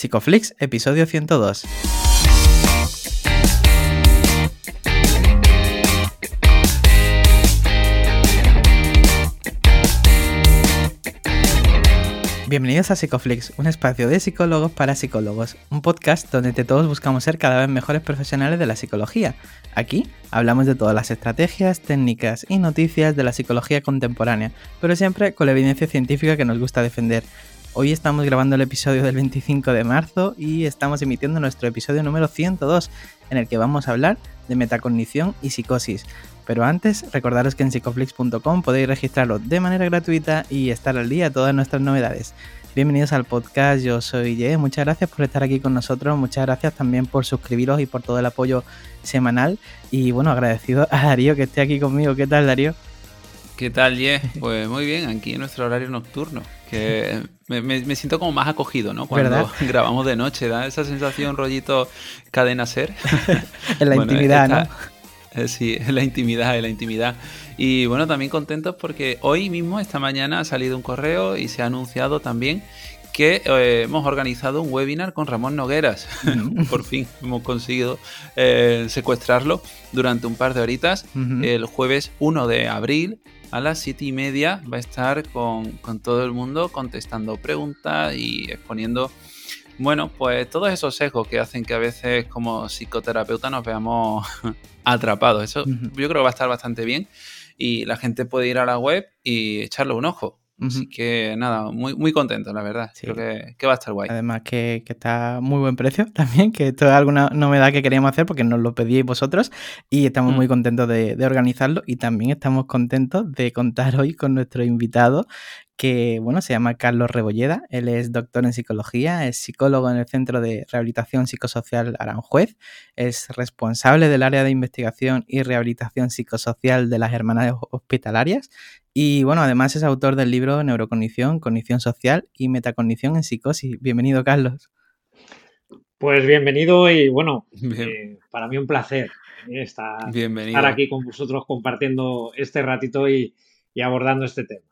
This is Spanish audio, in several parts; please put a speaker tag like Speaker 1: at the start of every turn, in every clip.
Speaker 1: Psicoflix, episodio 102. Bienvenidos a Psicoflix, un espacio de psicólogos para psicólogos, un podcast donde todos buscamos ser cada vez mejores profesionales de la psicología. Aquí hablamos de todas las estrategias, técnicas y noticias de la psicología contemporánea, pero siempre con la evidencia científica que nos gusta defender. Hoy estamos grabando el episodio del 25 de marzo y estamos emitiendo nuestro episodio número 102, en el que vamos a hablar de metacognición y psicosis. Pero antes, recordaros que en psicoflix.com podéis registrarlo de manera gratuita y estar al día de todas nuestras novedades. Bienvenidos al podcast, yo soy Ye, muchas gracias por estar aquí con nosotros, muchas gracias también por suscribiros y por todo el apoyo semanal y bueno, agradecido a Darío que esté aquí conmigo. ¿Qué tal Darío?
Speaker 2: ¿Qué tal, Ye? Pues muy bien, aquí en nuestro horario nocturno, que me, siento como más acogido, ¿no? Cuando grabamos de noche, da esa sensación rollito cadena ser.
Speaker 1: en la intimidad, ¿no?
Speaker 2: Eh, sí, la intimidad, la intimidad. Y bueno, también contentos porque hoy mismo, esta mañana, ha salido un correo y se ha anunciado también que eh, hemos organizado un webinar con Ramón Nogueras. Por fin hemos conseguido eh, secuestrarlo durante un par de horitas. El jueves 1 de abril a las 7 y media va a estar con, con todo el mundo contestando preguntas y exponiendo bueno, pues todos esos sesgos que hacen que a veces como psicoterapeuta nos veamos atrapados. Eso yo creo que va a estar bastante bien y la gente puede ir a la web y echarle un ojo. Así que nada, muy, muy contento, la verdad. Creo que, va a estar guay.
Speaker 1: Además que, está muy buen precio también, que esto es alguna novedad que queríamos hacer porque nos lo pedíais vosotros y estamos muy mm. contentos de, de, organizarlo y también estamos contentos de contar hoy con nuestro invitado que bueno, se llama Carlos Rebolleda, él es doctor en psicología, es psicólogo en el Centro de Rehabilitación Psicosocial Aranjuez, es responsable del área de investigación y rehabilitación psicosocial de las Hermanas Hospitalarias y bueno, además es autor del libro Neurocognición, Cognición Social y Metacognición en Psicosis. Bienvenido, Carlos.
Speaker 3: Pues bienvenido y bueno, eh, para mí un placer eh, estar, estar, aquí con vosotros compartiendo este ratito y abordando este tema.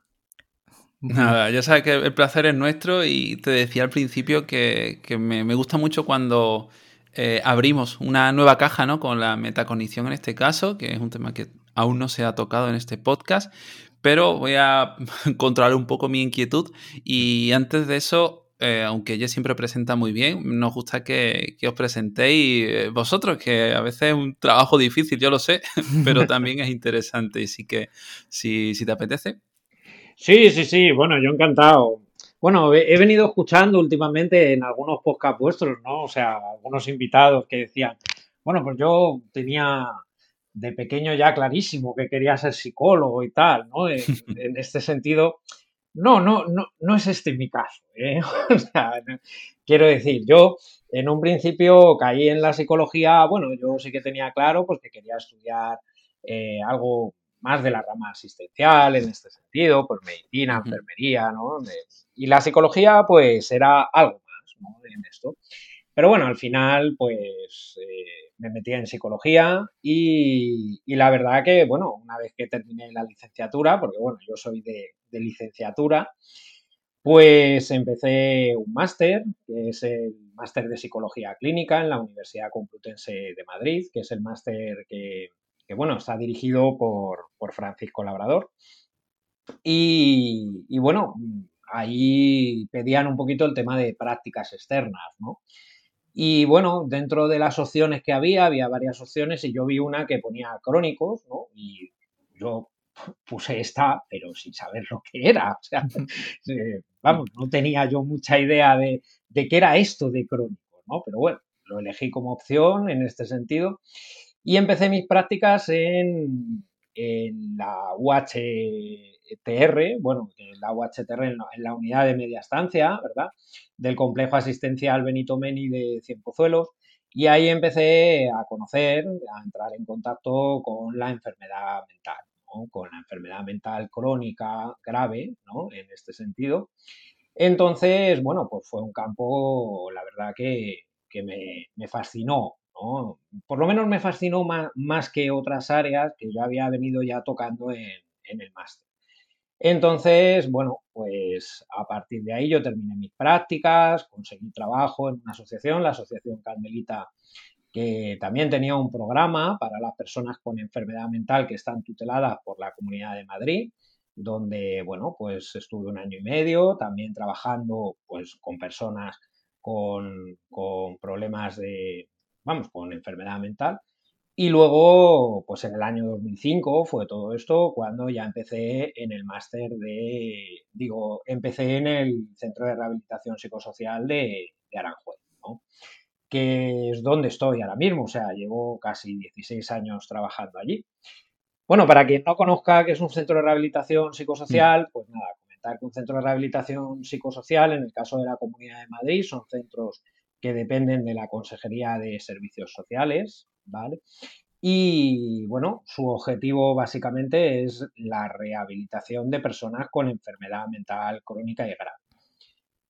Speaker 2: Nada, ya sabes que el placer es nuestro y te decía al principio que, me, gusta mucho cuando eh, abrimos una nueva caja, ¿no? Con la metacognición en este caso, que es un tema que aún no se ha tocado en este podcast, pero voy a controlar un poco mi inquietud y antes de eso, eh, aunque ella siempre presenta muy bien, nos gusta que, os presentéis eh, vosotros, que a veces es un trabajo difícil, yo lo sé, pero también es interesante. Y sí que, si, si te apetece,
Speaker 3: Sí, sí, sí, bueno, yo encantado. Bueno, he venido escuchando últimamente en algunos podcasts vuestros, ¿no? O sea, algunos invitados que decían, bueno, pues yo tenía de pequeño ya clarísimo que quería ser psicólogo y tal, ¿no? En, este sentido, no, no, no, no es este mi caso, ¿eh? O sea, quiero decir, yo en un principio caí en la psicología, bueno, yo sí que tenía claro pues que quería estudiar eh, algo más de la rama asistencial en este sentido, pues medicina, enfermería, ¿no? y la psicología, pues era algo más, ¿no? En esto. Pero bueno, al final, pues eh, me metí en psicología y, la verdad que, bueno, una vez que terminé la licenciatura, porque bueno, yo soy de, de licenciatura, pues empecé un máster, que es el máster de psicología clínica en la Universidad Complutense de Madrid, que es el máster que, que bueno, está dirigido por, Francisco Labrador. Y, bueno, ahí pedían un poquito el tema de prácticas externas, ¿no? Y bueno, dentro de las opciones que había, había varias opciones y yo vi una que ponía crónicos, ¿no? Y yo puse esta, pero sin saber lo que era. O sea, vamos, no tenía yo mucha idea de, de qué era esto de crónicos, ¿no? Pero bueno, lo elegí como opción en este sentido. Y empecé mis prácticas en, la UHTR, bueno, la UHTR en la, unidad de media estancia, ¿verdad? Del complejo asistencial Benito Meni de Cienpozuelos. Y ahí empecé a conocer, a entrar en contacto con la enfermedad mental, con la enfermedad mental crónica grave, ¿no? En este sentido. Entonces, bueno, pues fue un campo, la verdad que, me, me, fascinó. Por lo menos me fascinó más, más, que otras áreas que yo había venido ya tocando en, el máster. Entonces, bueno, pues a partir de ahí yo terminé mis prácticas, conseguí trabajo en una asociación, la Asociación Candelita, que también tenía un programa para las personas con enfermedad mental que están tuteladas por la Comunidad de Madrid, donde, bueno, pues estuve un año y medio también trabajando pues con personas con, con problemas de, vamos, con enfermedad mental. Y luego, pues en el año 2005 fue todo esto cuando ya empecé en el máster de, digo, empecé en el Centro de Rehabilitación Psicosocial de, Aranjuez, ¿no? que es donde estoy ahora mismo, o sea, llevo casi 16 años trabajando allí. Bueno, para quien no conozca qué es un centro de rehabilitación psicosocial, pues nada, comentar que un centro de rehabilitación psicosocial, en el caso de la Comunidad de Madrid, son centros que dependen de la Consejería de Servicios Sociales, ¿vale? Y bueno, su objetivo básicamente es la rehabilitación de personas con enfermedad mental crónica y grave.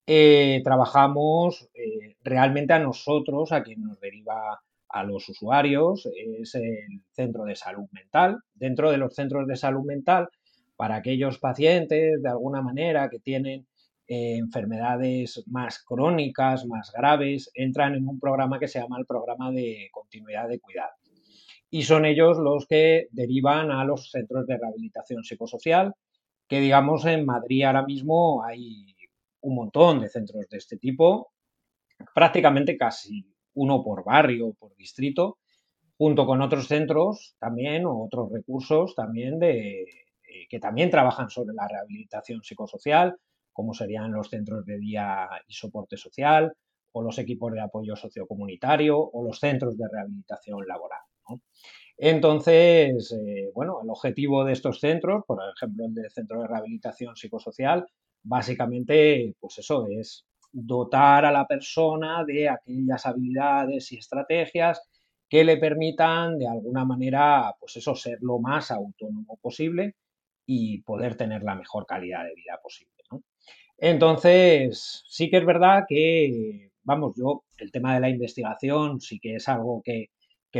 Speaker 3: Eh, trabajamos eh, realmente a nosotros, a quien nos deriva a los usuarios, es el centro de salud mental. Dentro de los centros de salud mental, para aquellos pacientes de alguna manera que tienen eh, enfermedades más crónicas, más graves, entran en un programa que se llama el programa de continuidad de cuidado. Y son ellos los que derivan a los centros de rehabilitación psicosocial, que digamos en Madrid ahora mismo hay un montón de centros de este tipo, prácticamente casi uno por barrio, por distrito, junto con otros centros también o otros recursos también de, eh, que también trabajan sobre la rehabilitación psicosocial, como serían los centros de día y soporte social, o los equipos de apoyo sociocomunitario, o los centros de rehabilitación laboral. Entonces, eh, bueno, el objetivo de estos centros, por ejemplo, el del Centro de Rehabilitación Psicosocial, básicamente, pues eso, es dotar a la persona de aquellas habilidades y estrategias que le permitan de alguna manera, pues eso, ser lo más autónomo posible y poder tener la mejor calidad de vida posible. Entonces, sí que es verdad que, vamos, yo, el tema de la investigación sí que es algo que,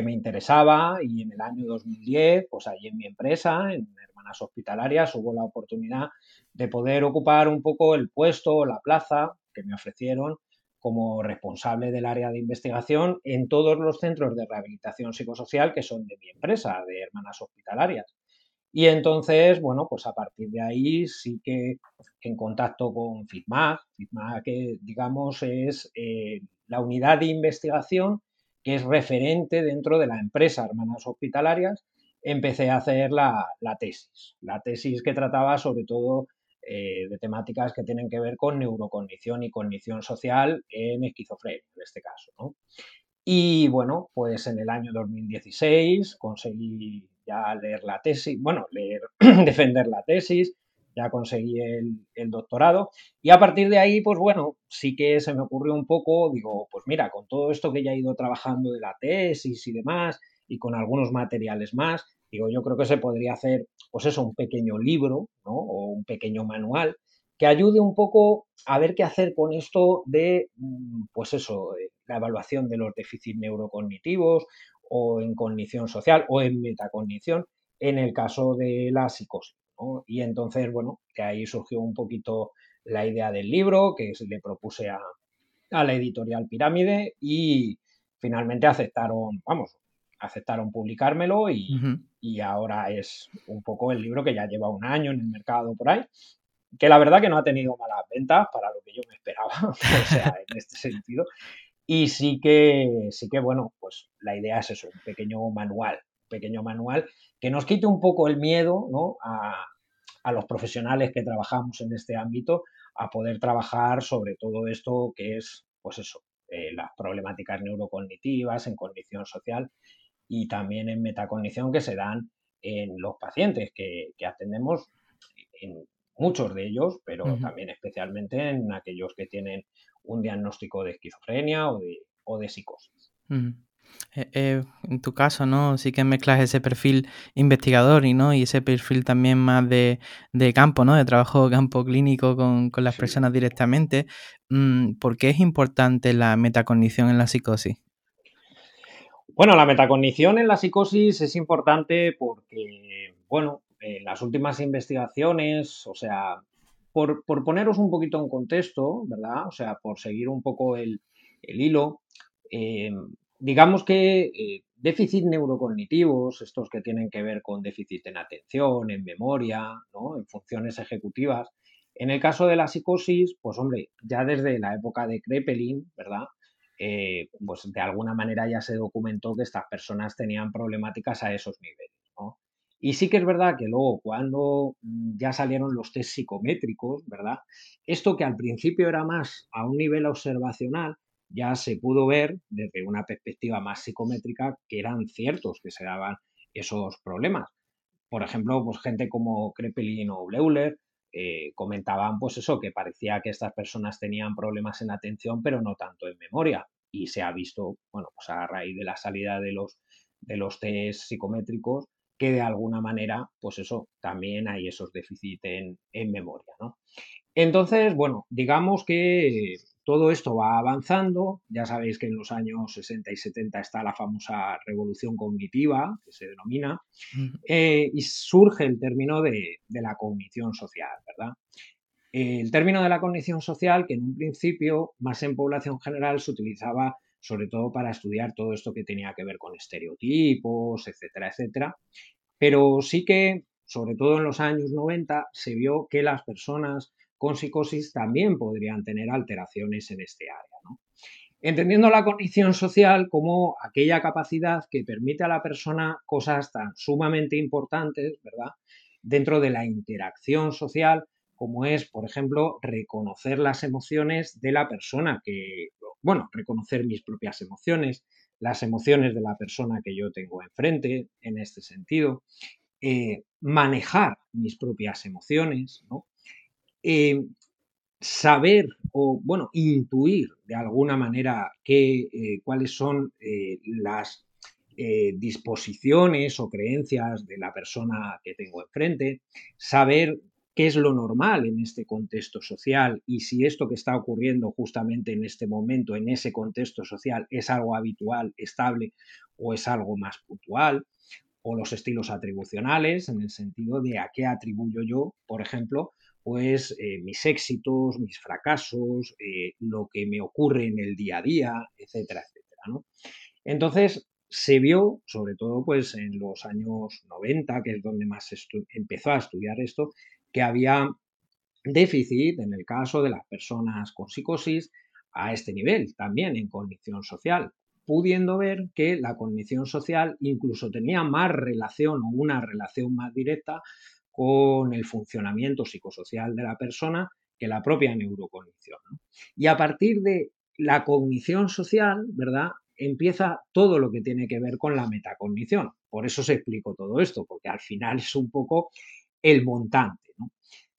Speaker 3: me interesaba y en el año 2010, pues allí en mi empresa, en Hermanas Hospitalarias, hubo la oportunidad de poder ocupar un poco el puesto, la plaza que me ofrecieron como responsable del área de investigación en todos los centros de rehabilitación psicosocial que son de mi empresa, de Hermanas Hospitalarias. Y entonces, bueno, pues a partir de ahí sí que en contacto con FITMAG, FITMAG que digamos es eh, la unidad de investigación que es referente dentro de la empresa Hermanas Hospitalarias, empecé a hacer la, tesis. La tesis que trataba sobre todo eh, de temáticas que tienen que ver con neurocognición y cognición social en esquizofrenia, en este caso. ¿no? Y bueno, pues en el año 2016 conseguí ya leer la tesis, bueno, leer, defender la tesis, ya conseguí el, doctorado y a partir de ahí, pues bueno, sí que se me ocurrió un poco, digo, pues mira, con todo esto que ya he ido trabajando de la tesis y demás y con algunos materiales más, digo, yo creo que se podría hacer, pues eso, un pequeño libro, ¿no? O un pequeño manual que ayude un poco a ver qué hacer con esto de, mm, pues eso, eh, la evaluación de los déficits neurocognitivos o en cognición social o en metacognición en el caso de la psicosis. Y entonces, bueno, que ahí surgió un poquito la idea del libro que le propuse a, la editorial Pirámide y finalmente aceptaron, vamos, aceptaron publicármelo y, y, ahora es un poco el libro que ya lleva un año en el mercado por ahí, que la verdad que no ha tenido malas ventas para lo que yo me esperaba, o sea, en este sentido. Y sí que, sí que, bueno, pues la idea es eso, un pequeño manual, pequeño manual que nos quite un poco el miedo ¿no? a, los profesionales que trabajamos en este ámbito a poder trabajar sobre todo esto que es, pues eso, eh, las problemáticas neurocognitivas en condición social y también en metacognición que se dan en los pacientes que, atendemos, en muchos de ellos, pero también especialmente en aquellos que tienen un diagnóstico de esquizofrenia o de, o de psicosis.
Speaker 1: Eh, eh, en tu caso, ¿no? Sí que mezclas ese perfil investigador y, ¿no? y ese perfil también más de, campo, ¿no? De trabajo campo clínico con, las personas directamente. Mm, ¿Por qué es importante la metacognición en la psicosis?
Speaker 3: Bueno, la metacognición en la psicosis es importante porque, bueno, en las últimas investigaciones, o sea, por, poneros un poquito en contexto, ¿verdad? O sea, por seguir un poco el, hilo, eh, digamos que eh, déficit neurocognitivos, estos que tienen que ver con déficit en atención, en memoria, ¿no? en funciones ejecutivas, en el caso de la psicosis, pues hombre, ya desde la época de Krepelin, ¿verdad? Eh, pues de alguna manera ya se documentó que estas personas tenían problemáticas a esos niveles. ¿no? Y sí que es verdad que luego cuando mm, ya salieron los test psicométricos, ¿verdad? Esto que al principio era más a un nivel observacional, ya se pudo ver desde una perspectiva más psicométrica que eran ciertos que se daban esos problemas. Por ejemplo, pues gente como Krepelin o Bleuler eh, comentaban pues eso, que parecía que estas personas tenían problemas en atención, pero no tanto en memoria. Y se ha visto, bueno, pues a raíz de la salida de los, de los test psicométricos, que de alguna manera, pues eso, también hay esos déficits en, en memoria, ¿no? Entonces, bueno, digamos que todo esto va avanzando, ya sabéis que en los años 60 y 70 está la famosa revolución cognitiva, que se denomina, eh, y surge el término de, la cognición social, ¿verdad? El término de la cognición social, que en un principio, más en población general, se utilizaba sobre todo para estudiar todo esto que tenía que ver con estereotipos, etcétera, etcétera. Pero sí que, sobre todo en los años 90, se vio que las personas con psicosis también podrían tener alteraciones en este área. Entendiendo la cognición social como aquella capacidad que permite a la persona cosas tan sumamente importantes, ¿verdad? Dentro de la interacción social, como es, por ejemplo, reconocer las emociones de la persona que, bueno, reconocer mis propias emociones, las emociones de la persona que yo tengo enfrente, en este sentido, eh, manejar mis propias emociones, ¿no? Eh, saber o, bueno, intuir de alguna manera eh, cuáles son las disposiciones o creencias de la persona que tengo enfrente, saber qué es lo normal en este contexto social y si esto que está ocurriendo justamente en este momento, en ese contexto social, es algo habitual, estable o es algo más puntual, o los estilos atribucionales, en el sentido de a qué atribuyo yo, por ejemplo, pues eh, mis éxitos, mis fracasos, eh, lo que me ocurre en el día a día, etcétera, etcétera. ¿no? Entonces, se vio, sobre todo pues en los años 90, que es donde más empezó a estudiar esto, que había déficit en el caso de las personas con psicosis a este nivel, también en cognición social, pudiendo ver que la cognición social incluso tenía más relación o una relación más directa con el funcionamiento psicosocial de la persona que la propia neurocognición. Y a partir de la cognición social, ¿verdad? Empieza todo lo que tiene que ver con la metacognición. Por eso se explico todo esto, porque al final es un poco el montante.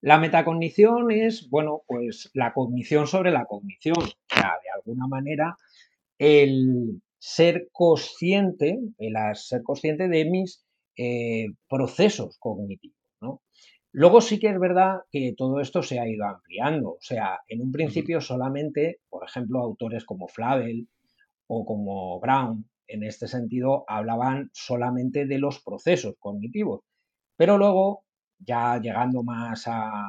Speaker 3: La metacognición es, bueno, pues la cognición sobre la cognición. O sea, de alguna manera, el ser consciente, el ser consciente de mis eh, procesos cognitivos. Luego sí que es verdad que todo esto se ha ido ampliando. O sea, en un principio solamente, por ejemplo, autores como Flavel o como Brown, en este sentido, hablaban solamente de los procesos cognitivos. Pero luego, ya llegando más a,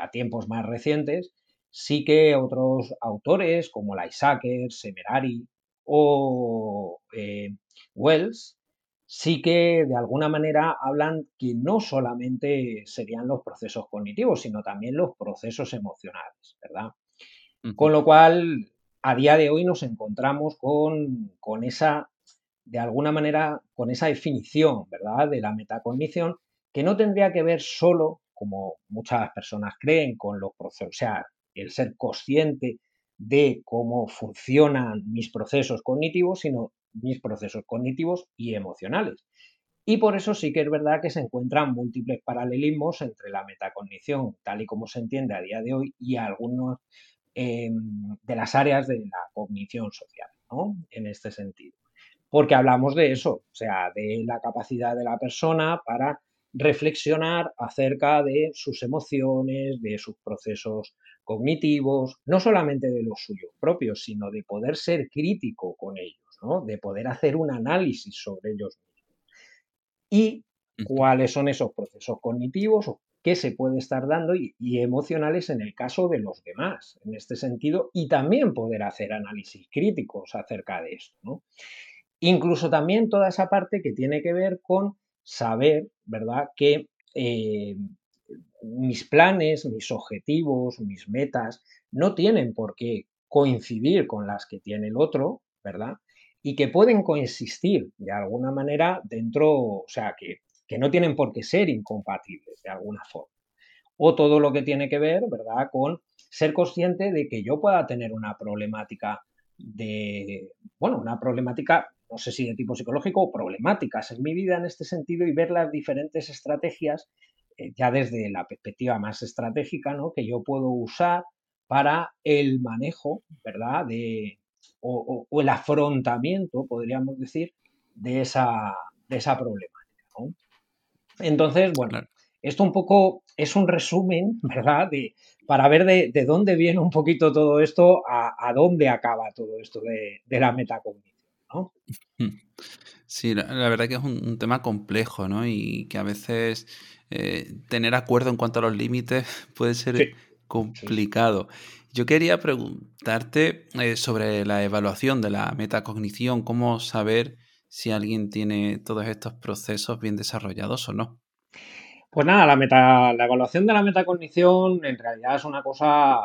Speaker 3: a tiempos más recientes, sí que otros autores como Lysaker, Semerari o eh, Wells sí que de alguna manera hablan que no solamente serían los procesos cognitivos, sino también los procesos emocionales, ¿verdad? Con lo cual, a día de hoy nos encontramos con, con, esa, de alguna manera, con esa definición, ¿verdad?, de la metacognición, que no tendría que ver solo, como muchas personas creen, con los procesos, o sea, el ser consciente de cómo funcionan mis procesos cognitivos, sino mis procesos cognitivos y emocionales. Y por eso sí que es verdad que se encuentran múltiples paralelismos entre la metacognición, tal y como se entiende a día de hoy, y algunas em, de las áreas de la cognición social, ¿no? En este sentido. Porque hablamos de eso, o sea, de la capacidad de la persona para reflexionar acerca de sus emociones, de sus procesos cognitivos, no solamente de los suyos propios, sino de poder ser crítico con ellos de poder hacer un análisis sobre ellos mismos. Y cuáles son esos procesos cognitivos o qué se puede estar dando y, emocionales en el caso de los demás, en este sentido, y también poder hacer análisis críticos acerca de esto. Incluso también toda esa parte que tiene que ver con saber, ¿verdad?, que eh, mis planes, mis objetivos, mis metas no tienen por qué coincidir con las que tiene el otro, ¿verdad? Y que pueden coexistir de alguna manera dentro, o sea, que, que no tienen por qué ser incompatibles de alguna forma. O todo lo que tiene que ver, ¿verdad?, con ser consciente de que yo pueda tener una problemática de, bueno, una problemática, no sé si de tipo psicológico o problemáticas en mi vida en este sentido y ver las diferentes estrategias eh, ya desde la perspectiva más estratégica, ¿no? Que yo puedo usar para el manejo, ¿verdad? De, o, el afrontamiento, podríamos decir, de esa, de esa problemática. ¿no? Entonces, bueno, esto un poco es un resumen, ¿verdad? De, para ver de, dónde viene un poquito todo esto, a, dónde acaba todo esto de, la metacognición, ¿no?
Speaker 2: Sí, la, verdad que es un, tema complejo, ¿no? Y que a veces eh, tener acuerdo en cuanto a los límites puede ser complicado. Yo quería preguntarte eh, sobre la evaluación de la metacognición, cómo saber si alguien tiene todos estos procesos bien desarrollados o no.
Speaker 3: Pues nada, la, meta, la evaluación de la metacognición en realidad es una cosa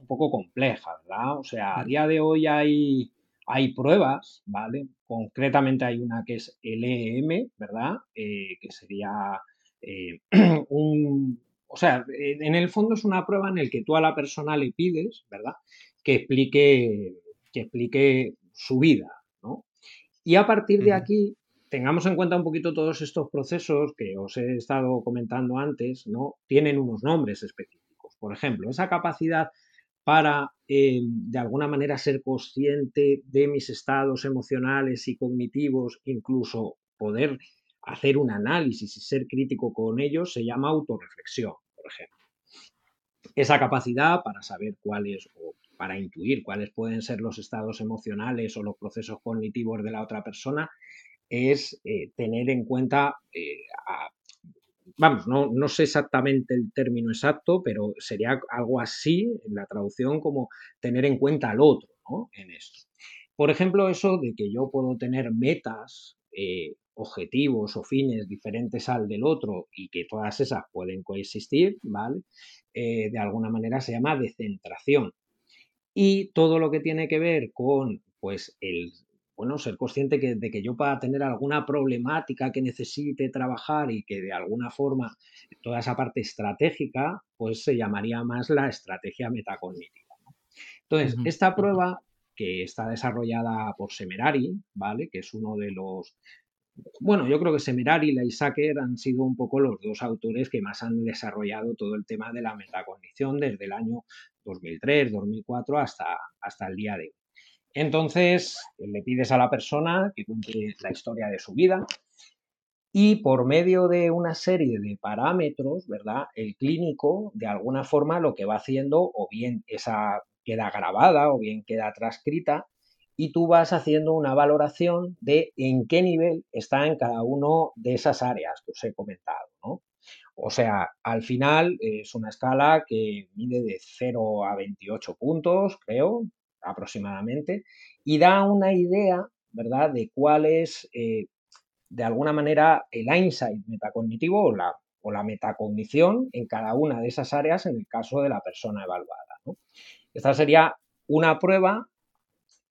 Speaker 3: un poco compleja, ¿verdad? O sea, a día de hoy hay, hay pruebas, ¿vale? Concretamente hay una que es el EM, ¿verdad? Eh, que sería eh, un, o sea, en el fondo es una prueba en la que tú a la persona le pides, ¿verdad? Que explique, que explique su vida, ¿no? Y a partir de aquí, tengamos en cuenta un poquito todos estos procesos que os he estado comentando antes, ¿no? Tienen unos nombres específicos. Por ejemplo, esa capacidad para, eh, de alguna manera, ser consciente de mis estados emocionales y cognitivos, incluso poder hacer un análisis y ser crítico con ellos se llama autorreflexión, por ejemplo. Esa capacidad para saber cuáles o para intuir cuáles pueden ser los estados emocionales o los procesos cognitivos de la otra persona es eh, tener en cuenta, eh, vamos, no, no, sé exactamente el término exacto, pero sería algo así en la traducción como tener en cuenta al otro ¿no? en esto. Por ejemplo, eso de que yo puedo tener metas eh, objetivos o fines diferentes al del otro y que todas esas pueden coexistir, ¿vale? Eh, de alguna manera se llama decentración. Y todo lo que tiene que ver con, pues, el, bueno, ser consciente de que yo pueda tener alguna problemática que necesite trabajar y que de alguna forma toda esa parte estratégica, pues se llamaría más la estrategia metacognitiva. Entonces, esta prueba que está desarrollada por Semerari, ¿vale? Que es uno de los bueno, yo creo que Semerari y Leisaker han sido un poco los dos autores que más han desarrollado todo el tema de la metacognición desde el año 2003, 2004 hasta, hasta el día de hoy. Entonces, le pides a la persona que cuente la historia de su vida y por medio de una serie de parámetros, ¿verdad? El clínico, de alguna forma, lo que va haciendo, o bien esa queda grabada o bien queda transcrita, y tú vas haciendo una valoración de en qué nivel está en cada uno de esas áreas que os he comentado. ¿no? O sea, al final es una escala que mide de 0 a 28 puntos, creo, aproximadamente, y da una idea, ¿verdad?, de cuál es, eh, de alguna manera, el insight metacognitivo o la, o la metacognición en cada una de esas áreas en el caso de la persona evaluada. ¿no? Esta sería una prueba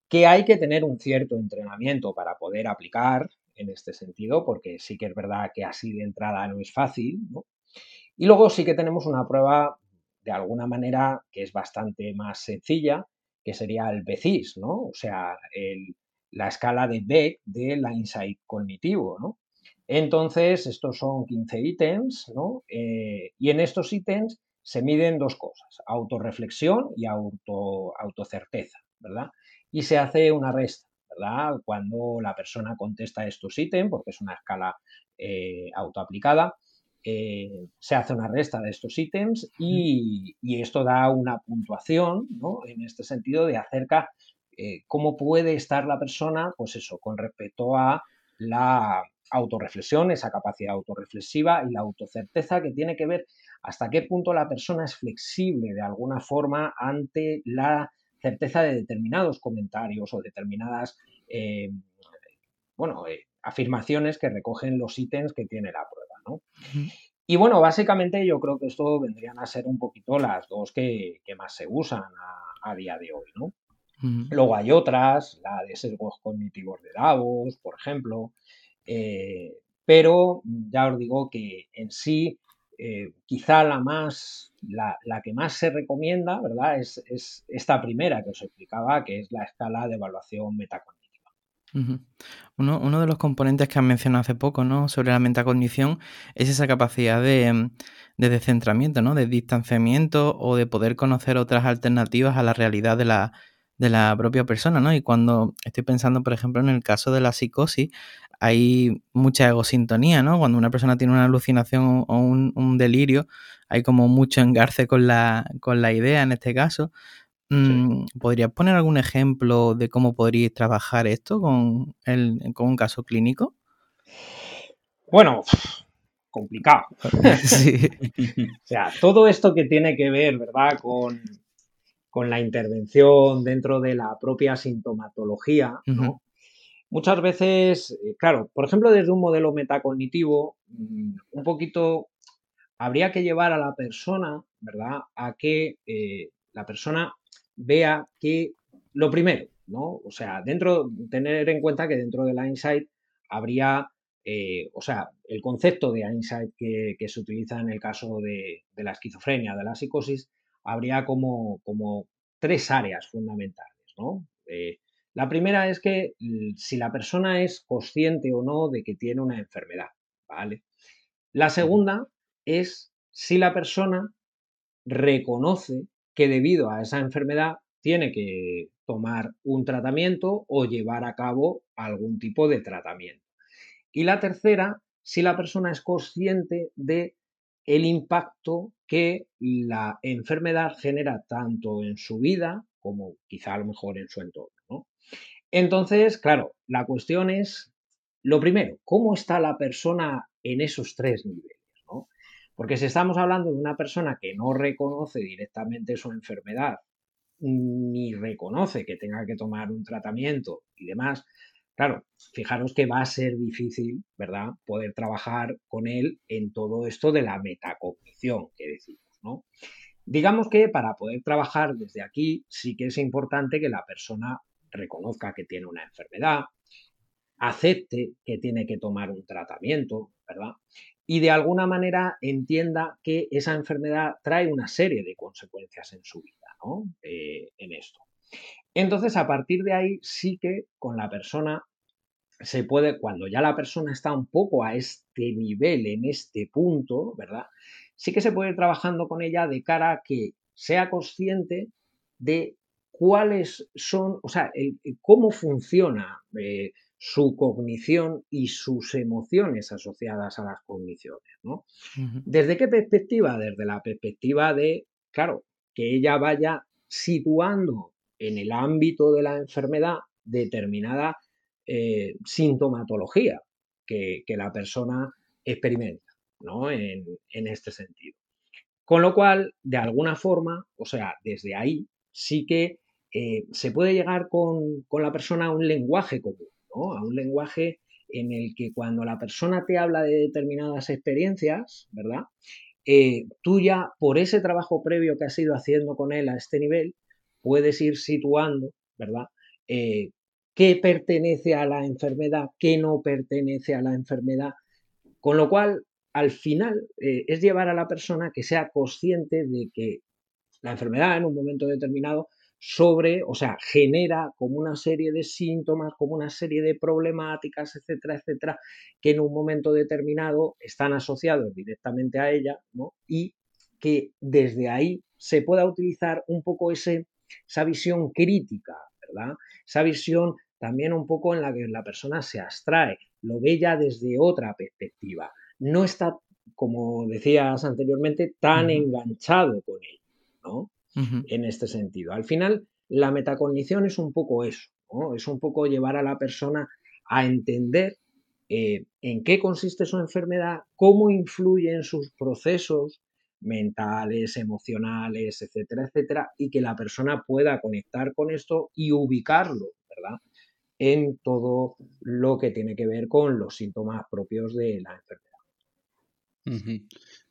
Speaker 3: que hay que tener un cierto entrenamiento para poder aplicar en este sentido, porque sí que es verdad que así de entrada no es fácil, Y luego sí que tenemos una prueba de alguna manera que es bastante más sencilla, que sería el BECIS, ¿no? O sea, la escala de Beck de la insight cognitivo, ¿no? Entonces, estos son 15 ítems, ¿no? Eh, y en estos ítems se miden dos cosas, autorreflexión y auto, autocerteza, ¿verdad? y se hace una resta, ¿verdad? Cuando la persona contesta estos ítems, porque es una escala eh, autoaplicada, eh, se hace una resta de estos ítems y, esto da una puntuación, ¿no? En este sentido de acerca eh, cómo puede estar la persona, pues eso, con respecto a la, autorreflexión, esa capacidad autorreflexiva y la autocerteza que tiene que ver hasta qué punto la persona es flexible de alguna forma ante la certeza de determinados comentarios o determinadas eh, bueno, eh, afirmaciones que recogen los ítems que tiene la prueba. ¿No? Y bueno, básicamente yo creo que esto vendrían a ser un poquito las dos que, más se usan a, día de hoy. ¿no? Luego hay otras, la de sesgos cognitivos de Davos, por ejemplo, eh, pero ya os digo que en sí eh, quizá la más, la, que más se recomienda, ¿verdad? Es, esta primera que os explicaba, que es la escala de evaluación metacognitiva.
Speaker 1: Uno, de los componentes que han mencionado hace poco, ¿no? Sobre la metacognición es esa capacidad de, de descentramiento, ¿no? De distanciamiento o de poder conocer otras alternativas a la realidad de la, de la propia persona, ¿no? Y cuando estoy pensando, por ejemplo, en el caso de la psicosis, hay mucha egosintonía, ¿no? Cuando una persona tiene una alucinación o un, delirio, hay como mucho engarce con la, con la idea en este caso. Mm, ¿Podrías poner algún ejemplo de cómo podríais trabajar esto con, el, con un caso clínico?
Speaker 3: Bueno, complicado. sí. o sea, todo esto que tiene que ver, ¿verdad? Con, con la intervención dentro de la propia sintomatología, ¿no? Muchas veces, eh, claro, por ejemplo, desde un modelo metacognitivo, mm, un poquito habría que llevar a la persona, ¿verdad?, a que eh, la persona vea que lo primero, ¿no? O sea, dentro, tener en cuenta que dentro de la insight habría, eh, o sea, el concepto de insight que, se utiliza en el caso de, la esquizofrenia, de la psicosis, habría como, como tres áreas fundamentales, ¿no? La primera es que si la persona es consciente o no de que tiene una enfermedad, ¿vale? La segunda es si la persona reconoce que debido a esa enfermedad tiene que tomar un tratamiento o llevar a cabo algún tipo de tratamiento. Y la tercera, si la persona es consciente de el impacto que la enfermedad genera tanto en su vida como quizá a lo mejor en su entorno. Entonces, claro, la cuestión es, lo primero, ¿cómo está la persona en esos tres niveles? Porque si estamos hablando de una persona que no reconoce directamente su enfermedad, ni reconoce que tenga que tomar un tratamiento y demás, claro, fijaros que va a ser difícil, ¿verdad?, poder trabajar con él en todo esto de la metacognición que decimos, ¿no? Digamos que para poder trabajar desde aquí sí que es importante que la persona reconozca que tiene una enfermedad, acepte que tiene que tomar un tratamiento, ¿verdad? Y de alguna manera entienda que esa enfermedad trae una serie de consecuencias en su vida, ¿no? Eh, en esto. Entonces, a partir de ahí, sí que con la persona se puede, cuando ya la persona está un poco a este nivel, en este punto, ¿verdad? Sí que se puede ir trabajando con ella de cara a que sea consciente de cuáles son, o sea, cómo funciona eh, su cognición y sus emociones asociadas a las cogniciones, ¿no? ¿Desde qué perspectiva? Desde la perspectiva de, claro, que ella vaya situando en el ámbito de la enfermedad determinada eh, sintomatología que, la persona experimenta, ¿no? En, en este sentido. Con lo cual, de alguna forma, o sea, desde ahí sí que eh, se puede llegar con, la persona a un lenguaje común, a un lenguaje en el que cuando la persona te habla de determinadas experiencias, ¿verdad? Eh, tú ya, por ese trabajo previo que has ido haciendo con él a este nivel, puedes ir situando, ¿verdad? Eh, qué pertenece a la enfermedad, qué no pertenece a la enfermedad. Con lo cual, al final, es llevar a la persona que sea consciente de que la enfermedad en un momento determinado sobre, o sea, genera como una serie de síntomas, como una serie de problemáticas, etcétera, etcétera, que en un momento determinado están asociados directamente a ella, ¿no? Y que desde ahí se pueda utilizar un poco ese, esa visión crítica, ¿verdad? Esa visión también un poco en la que la persona se abstrae, lo ve ya desde otra perspectiva. No está, como decías anteriormente, tan enganchado con ello, ¿no? En este sentido. Al final, la metacognición es un poco eso, es un poco llevar a la persona a entender eh, en qué consiste su enfermedad, cómo influye en sus procesos mentales, emocionales, etcétera, etcétera, y que la persona pueda conectar con esto y ubicarlo, ¿verdad? En todo lo que tiene que ver con los síntomas propios de la enfermedad.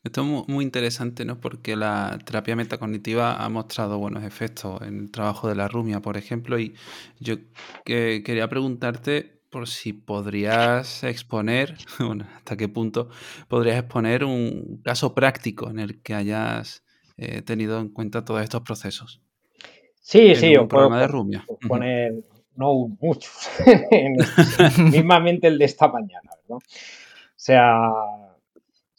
Speaker 2: Esto es muy interesante, ¿no? Porque la terapia metacognitiva ha mostrado buenos efectos en el trabajo de la rumia, por ejemplo, y yo quería preguntarte por si podrías exponer, bueno, hasta qué punto podrías exponer un caso práctico en el que hayas eh, tenido en cuenta todos estos procesos.
Speaker 3: Sí, sí, un programa de Rumia. poner, no muchos, mismamente el de esta mañana, ¿verdad? O sea,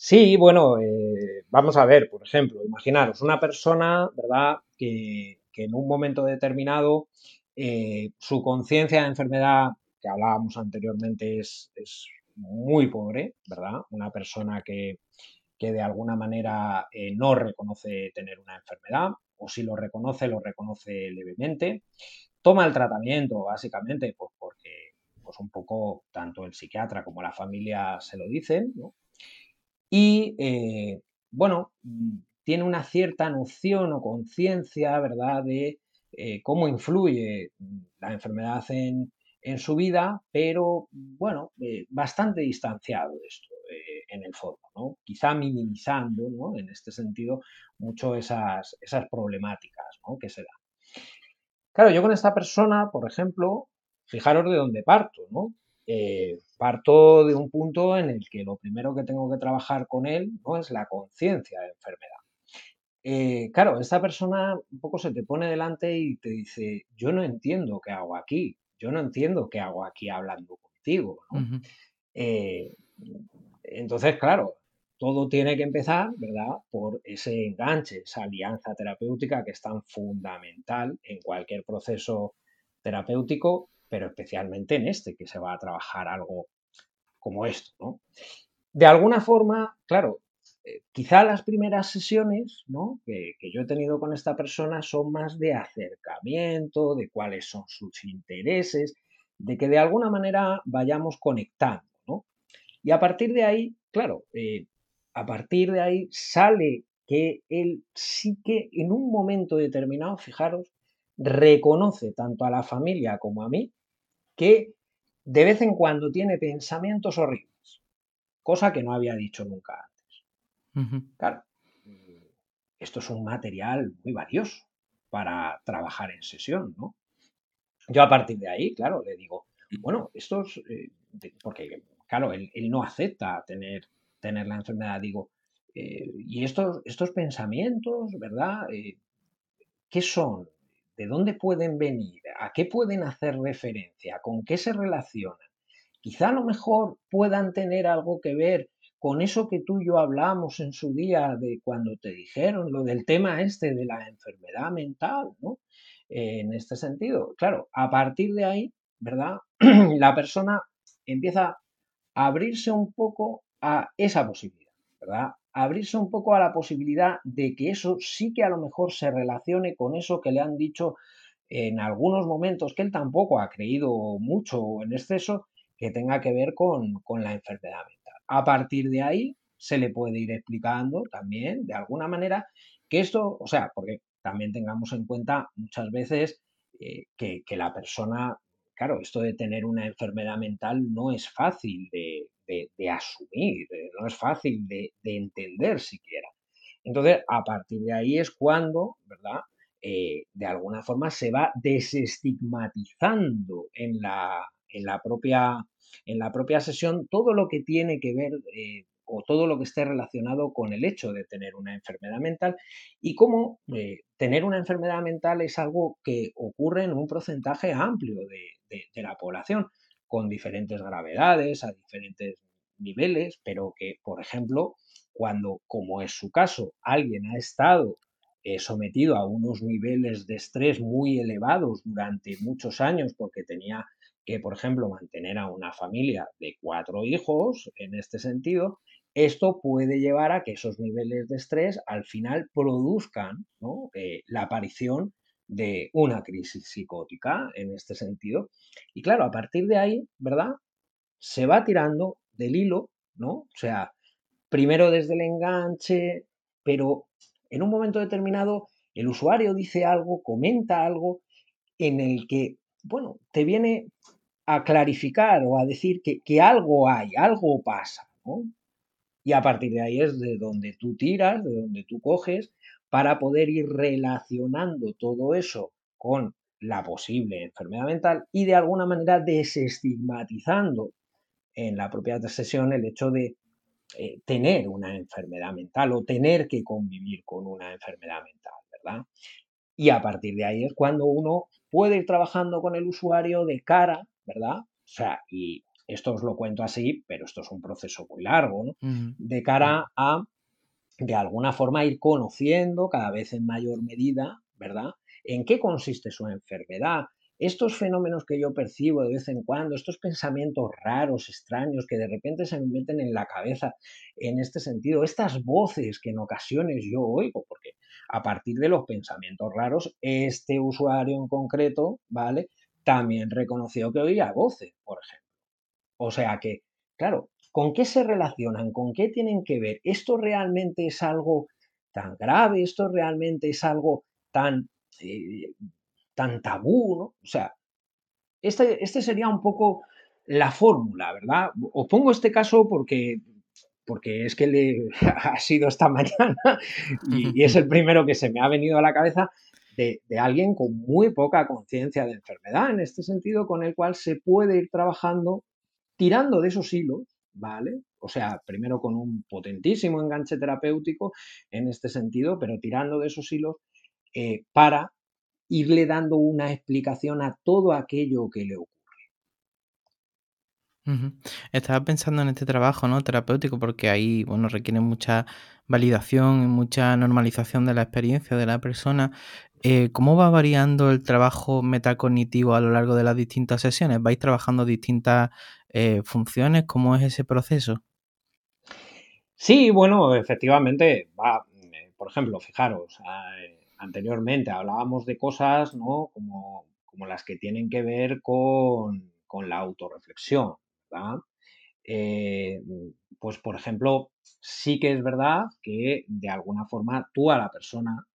Speaker 3: sí, bueno, eh, vamos a ver, por ejemplo, imaginaros una persona, ¿verdad?, que, en un momento determinado eh, su conciencia de enfermedad que hablábamos anteriormente es, muy pobre, ¿verdad? Una persona que, de alguna manera eh, no reconoce tener una enfermedad o si lo reconoce, lo reconoce levemente. Toma el tratamiento, básicamente, pues porque pues un poco tanto el psiquiatra como la familia se lo dicen, ¿no? Y, eh, bueno, tiene una cierta noción o conciencia, ¿verdad?, de eh, cómo influye la enfermedad en, en su vida, pero bueno, eh, bastante distanciado de esto en el fondo, ¿no? Quizá minimizando, ¿no? En este sentido, mucho esas, esas problemáticas ¿no? que se dan. Claro, yo con esta persona, por ejemplo, fijaros de dónde parto, ¿no? Eh, parto de un punto en el que lo primero que tengo que trabajar con él ¿no? es la conciencia de enfermedad. claro, esta persona un poco se te pone delante y te dice, yo no entiendo qué hago aquí, yo no entiendo qué hago aquí hablando contigo. Eh, entonces, claro, todo tiene que empezar, ¿verdad? Por ese enganche, esa alianza terapéutica que es tan fundamental en cualquier proceso terapéutico, pero especialmente en este, que se va a trabajar algo como esto, ¿no? De alguna forma, claro, eh, quizá las primeras sesiones ¿no? que, yo he tenido con esta persona son más de acercamiento, de cuáles son sus intereses, de que de alguna manera vayamos conectando. ¿no? Y a partir de ahí, claro, eh, a partir de ahí sale que él sí que en un momento determinado, fijaros, reconoce tanto a la familia como a mí que de vez en cuando tiene pensamientos horribles, cosa que no había dicho nunca Claro, esto es un material muy valioso para trabajar en sesión, ¿no? Yo a partir de ahí, claro, le digo, bueno, estos, eh, porque claro, él, no acepta tener, tener la enfermedad, digo, eh, y estos, estos pensamientos, ¿verdad? Eh, ¿Qué son? ¿De dónde pueden venir? ¿A qué pueden hacer referencia? ¿Con qué se relacionan? Quizá a lo mejor puedan tener algo que ver con eso que tú y yo hablamos en su día de cuando te dijeron lo del tema este de la enfermedad mental, ¿no? en este sentido, claro, a partir de ahí, ¿verdad? la persona empieza a abrirse un poco a esa posibilidad, abrirse un poco a la posibilidad de que eso sí que a lo mejor se relacione con eso que le han dicho en algunos momentos que él tampoco ha creído mucho en exceso, que tenga que ver con, con la enfermedad mental. A partir de ahí se le puede ir explicando también, de alguna manera, que esto, o sea, porque también tengamos en cuenta muchas veces eh, que, la persona, claro, esto de tener una enfermedad mental no es fácil de, asumir, eh, no es fácil de, entender siquiera. Entonces, a partir de ahí es cuando, ¿verdad? Eh, de alguna forma se va desestigmatizando en la, en la propia en la propia sesión todo lo que tiene que ver eh, o todo lo que esté relacionado con el hecho de tener una enfermedad mental y cómo tener una enfermedad mental es algo que ocurre en un porcentaje amplio de, de la población, con diferentes gravedades, a diferentes niveles, pero que, por ejemplo, cuando, como es su caso, alguien ha estado eh, sometido a unos niveles de estrés muy elevados durante muchos años porque tenía que, por ejemplo, mantener a una familia de cuatro hijos, en este sentido, esto puede llevar a que esos niveles de estrés al final produzcan eh, la aparición de una crisis psicótica en este sentido. Y claro, a partir de ahí, ¿verdad? se va tirando del hilo, ¿no? O sea, primero desde el enganche, pero en un momento determinado el usuario dice algo, comenta algo en el que, bueno, te viene a clarificar o a decir que, que algo hay, algo pasa, ¿no? Y a partir de ahí es de donde tú tiras, de donde tú coges, para poder ir relacionando todo eso con la posible enfermedad mental y de alguna manera desestigmatizando en la propia sesión el hecho de eh, tener una enfermedad mental o tener que convivir con una enfermedad mental, ¿verdad? Y a partir de ahí es cuando uno puede ir trabajando con el usuario de cara, ¿verdad? O sea, y esto os lo cuento así, pero esto es un proceso muy largo, ¿no? De cara a, de alguna forma, ir conociendo cada vez en mayor medida, ¿verdad? En qué consiste su enfermedad, estos fenómenos que yo percibo de vez en cuando, estos pensamientos raros, extraños, que de repente se me meten en la cabeza en este sentido, estas voces que en ocasiones yo oigo, porque a partir de los pensamientos raros, este usuario en concreto, ¿vale? También reconoció que oía voces, por ejemplo. O sea que, claro, ¿con qué se relacionan? ¿Con qué tienen que ver? ¿Esto realmente es algo tan grave? ¿Esto realmente es algo tan eh, tabú. O sea, este, este sería un poco la fórmula, ¿verdad? Os pongo este caso porque, porque es que le ha sido esta mañana y, es el primero que se me ha venido a la cabeza de alguien con muy poca conciencia de enfermedad, en este sentido, con el cual se puede ir trabajando tirando de esos hilos, ¿vale? O sea, primero con un potentísimo enganche terapéutico en este sentido, pero tirando de esos hilos eh, para irle dando una explicación a todo aquello que le ocurre.
Speaker 1: Estaba pensando en este trabajo ¿no? terapéutico porque ahí bueno, requiere mucha validación y mucha normalización de la experiencia de la persona. Eh, ¿Cómo va variando el trabajo metacognitivo a lo largo de las distintas sesiones? ¿Vais trabajando distintas eh, funciones? ¿Cómo es ese proceso?
Speaker 3: Sí, bueno, efectivamente, va, eh, por ejemplo, fijaros, anteriormente hablábamos de cosas, ¿no? Como, como las que tienen que ver con, la autorreflexión, ¿verdad? Eh, pues, por ejemplo, sí que es verdad que de alguna forma tú a la persona.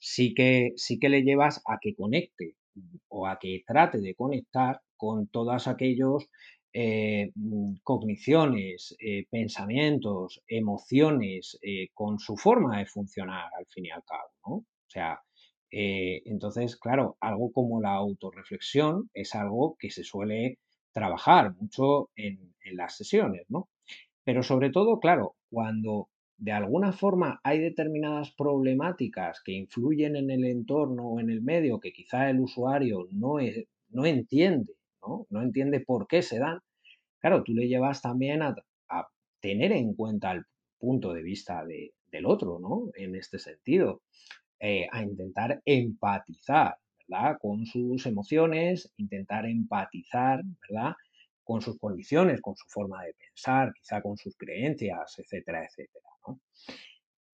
Speaker 3: Sí que, sí que le llevas a que conecte o a que trate de conectar con todos aquellos eh, cogniciones, eh, pensamientos, emociones, con su forma de funcionar al fin y al cabo, ¿no? O sea, eh, entonces, claro, algo como la autorreflexión es algo que se suele trabajar mucho en, las sesiones, ¿no? Pero sobre todo, claro, cuando de alguna forma hay determinadas problemáticas que influyen en el entorno o en el medio que quizá el usuario no, no entiende, ¿no? No entiende por qué se dan, claro, tú le llevas también a, tener en cuenta el punto de vista del otro, ¿no? En este sentido. Eh, a intentar empatizar, ¿verdad? Con sus emociones, intentar empatizar, ¿verdad? Con sus condiciones, con su forma de pensar, quizá con sus creencias, etcétera, etcétera,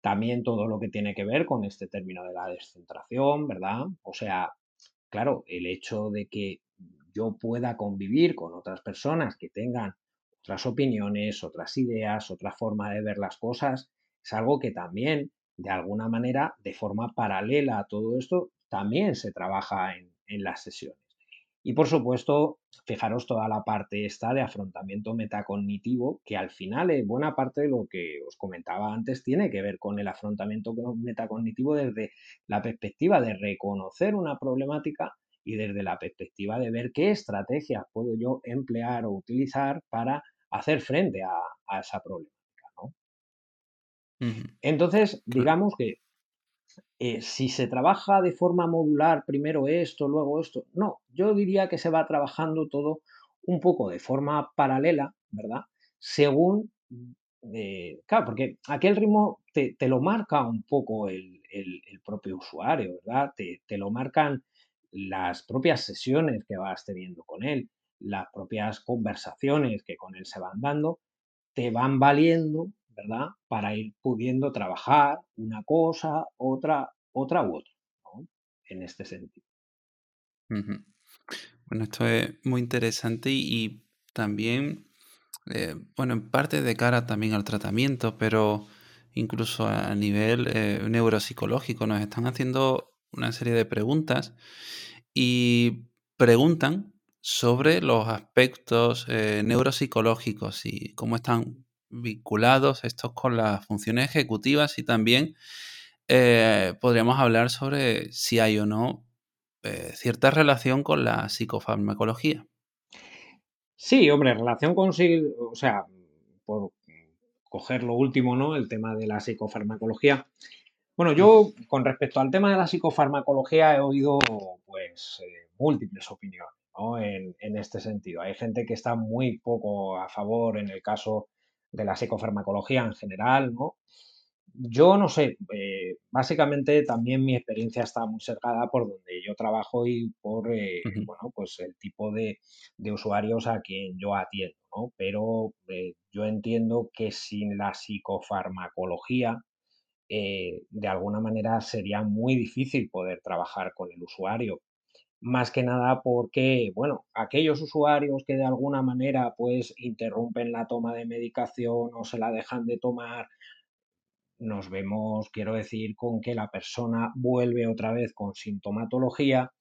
Speaker 3: También todo lo que tiene que ver con este término de la descentración, ¿verdad? O sea, claro, el hecho de que yo pueda convivir con otras personas que tengan otras opiniones, otras ideas, otra forma de ver las cosas, es algo que también de alguna manera, de forma paralela a todo esto, también se trabaja en, las sesiones. Y por supuesto, fijaros toda la parte esta de afrontamiento metacognitivo, que al final eh, buena parte de lo que os comentaba antes tiene que ver con el afrontamiento metacognitivo desde la perspectiva de reconocer una problemática y desde la perspectiva de ver qué estrategias puedo yo emplear o utilizar para hacer frente a, a esa problemática. Entonces, digamos que eh, si se trabaja de forma modular, primero esto, luego esto, no, yo diría que se va trabajando todo un poco de forma paralela, ¿verdad? Según, eh, claro, porque aquel ritmo te, lo marca un poco el, propio usuario, ¿verdad? Te, te, lo marcan las propias sesiones que vas teniendo con él, las propias conversaciones que con él se van dando, te van valiendo ¿verdad? Para ir pudiendo trabajar una cosa, otra, otra u otra. En este sentido.
Speaker 2: Bueno, esto es muy interesante y, también eh, bueno, en parte de cara también al tratamiento, pero incluso a nivel eh, neuropsicológico nos están haciendo una serie de preguntas y preguntan sobre los aspectos eh, neuropsicológicos y cómo están vinculados estos con las funciones ejecutivas y también podríamos hablar sobre si hay o no cierta relación con la psicofarmacología.
Speaker 3: Sí, hombre, relación con, o sea, por coger lo último, ¿no? El tema de la psicofarmacología. Bueno, yo con respecto al tema de la psicofarmacología he oído pues eh, múltiples opiniones, ¿no? En, en este sentido. Hay gente que está muy poco a favor en el caso de la psicofarmacología en general, ¿no? Yo no sé, eh, básicamente también mi experiencia está muy cercada por donde yo trabajo y por, eh, bueno, pues el tipo de, usuarios a quien yo atiendo, ¿no? Pero yo entiendo que sin la psicofarmacología, de alguna manera sería muy difícil poder trabajar con el usuario. Más que nada porque, bueno, aquellos usuarios que de alguna manera pues interrumpen la toma de medicación o se la dejan de tomar nos vemos, quiero decir, con que la persona vuelve otra vez con sintomatología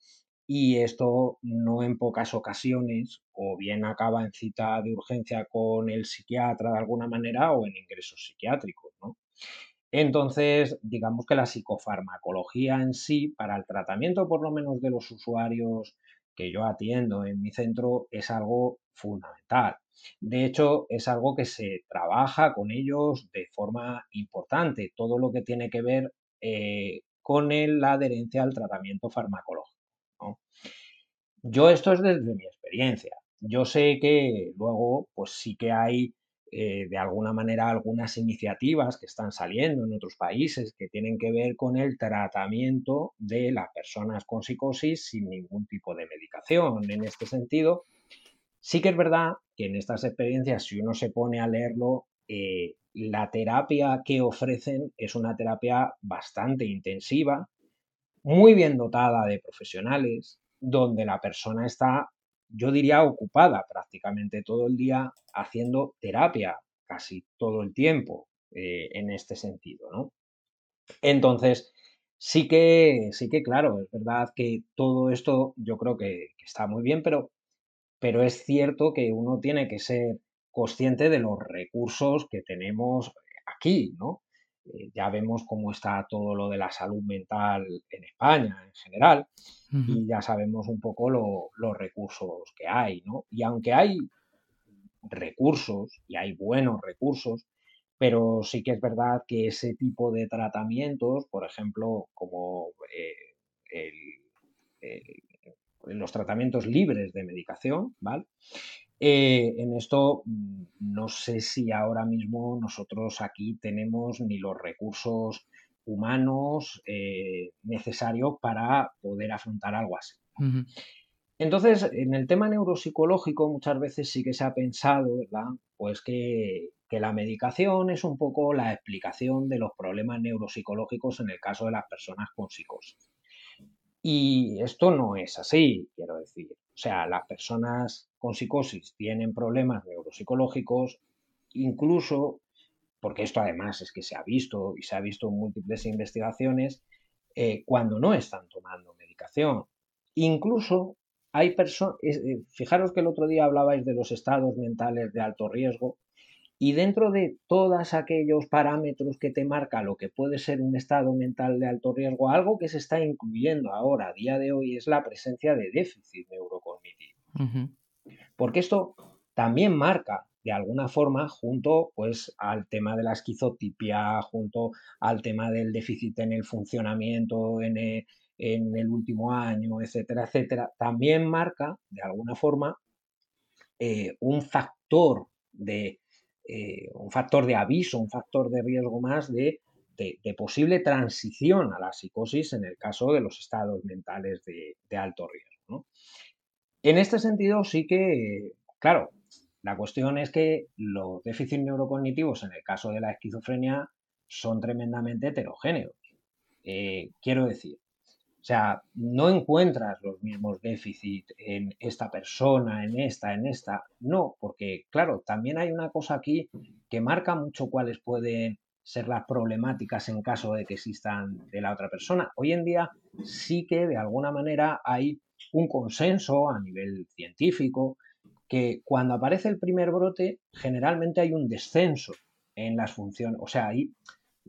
Speaker 3: y esto no en pocas ocasiones o bien acaba en cita de urgencia con el psiquiatra de alguna manera o en ingresos psiquiátricos, ¿no? Entonces, digamos que la psicofarmacología en sí, para el tratamiento por lo menos de los usuarios que yo atiendo en mi centro, es algo fundamental. De hecho, es algo que se trabaja con ellos de forma importante, todo lo que tiene que ver eh, con la adherencia al tratamiento farmacológico. Yo esto es desde mi experiencia. Yo sé que luego, pues sí que hay eh, de alguna manera algunas iniciativas que están saliendo en otros países que tienen que ver con el tratamiento de las personas con psicosis sin ningún tipo de medicación. En este sentido, Sí que es verdad que en estas experiencias, si uno se pone a leerlo, eh, la terapia que ofrecen es una terapia bastante intensiva, muy bien dotada de profesionales, donde la persona está, yo diría, ocupada prácticamente todo el día haciendo terapia casi todo el tiempo eh, en este sentido, ¿no? Entonces, sí que, sí que, claro, es verdad que todo esto yo creo que está muy bien, pero pero es cierto que uno tiene que ser consciente de los recursos que tenemos aquí, ¿no? Eh, ya vemos cómo está todo lo de la salud mental en España en general y ya sabemos un poco los recursos que hay, ¿no? Y aunque hay recursos y hay buenos recursos, pero sí que es verdad que ese tipo de tratamientos, por ejemplo, como eh, el, los tratamientos libres de medicación, ¿vale? Eh, en esto mm, no sé si ahora mismo nosotros aquí tenemos ni los recursos humanos eh, necesarios para poder afrontar algo así. Entonces, en el tema neuropsicológico muchas veces sí que se ha pensado, ¿verdad? Pues que, que la medicación es un poco la explicación de los problemas neuropsicológicos en el caso de las personas con psicosis. Y esto no es así, quiero decir. O sea, las personas con psicosis tienen problemas neuropsicológicos, incluso, porque esto además es que se ha visto y se ha visto en múltiples investigaciones, eh, cuando no están tomando medicación. Incluso hay personas, eh, fijaros que el otro día hablabais de los estados mentales de alto riesgo, y dentro de todos aquellos parámetros que te marca lo que puede ser un estado mental de alto riesgo, algo que se está incluyendo ahora, a día de hoy, es la presencia de déficit neurocognitivo. Porque esto también marca de alguna forma junto pues al tema de la esquizotipia, junto al tema del déficit en el funcionamiento en el, en el último año, etcétera, etcétera, también marca de alguna forma eh, un factor de eh, un factor de aviso, un factor de riesgo más de, posible transición a la psicosis en el caso de los estados mentales de, alto riesgo. En este sentido, sí que, claro, la cuestión es que los déficits neurocognitivos en el caso de la esquizofrenia son tremendamente heterogéneos. Eh, quiero decir, O sea, no encuentras los mismos déficits en esta persona, en esta, en esta. No, porque claro, también hay una cosa aquí que marca mucho cuáles pueden ser las problemáticas en caso de que existan de la otra persona. Hoy en día sí que de alguna manera hay un consenso a nivel científico que cuando aparece el primer brote generalmente hay un descenso en las funciones, o sea, hay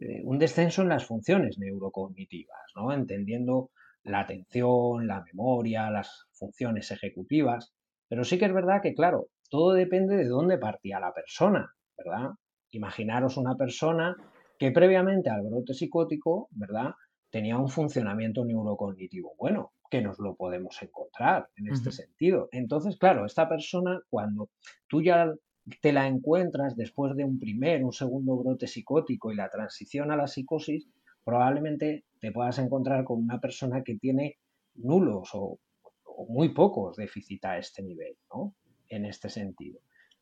Speaker 3: eh, un descenso en las funciones neurocognitivas, ¿no? Entendiendo la atención, la memoria, las funciones ejecutivas. Pero sí que es verdad que, claro, todo depende de dónde partía la persona, ¿verdad? Imaginaros una persona que previamente al brote psicótico, ¿verdad? Tenía un funcionamiento neurocognitivo bueno, que nos lo podemos encontrar en este sentido. Entonces, claro, esta persona, cuando tú ya te la encuentras después de un primer, un segundo brote psicótico y la transición a la psicosis, probablemente te puedas encontrar con una persona que tiene nulos o, muy pocos déficits a este nivel, ¿no? En este sentido.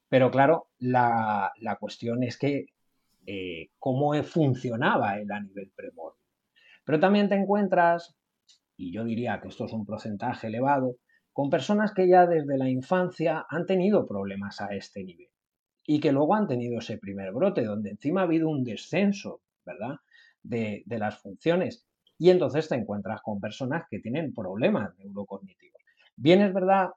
Speaker 3: Pero claro, la, cuestión es que eh, cómo funcionaba él a nivel premor. Pero también te encuentras, y yo diría que esto es un porcentaje elevado, con personas que ya desde la infancia han tenido problemas a este nivel y que luego han tenido ese primer brote, donde encima ha habido un descenso, ¿verdad? De, las funciones. Y entonces te encuentras con personas que tienen problemas neurocognitivos. Bien es verdad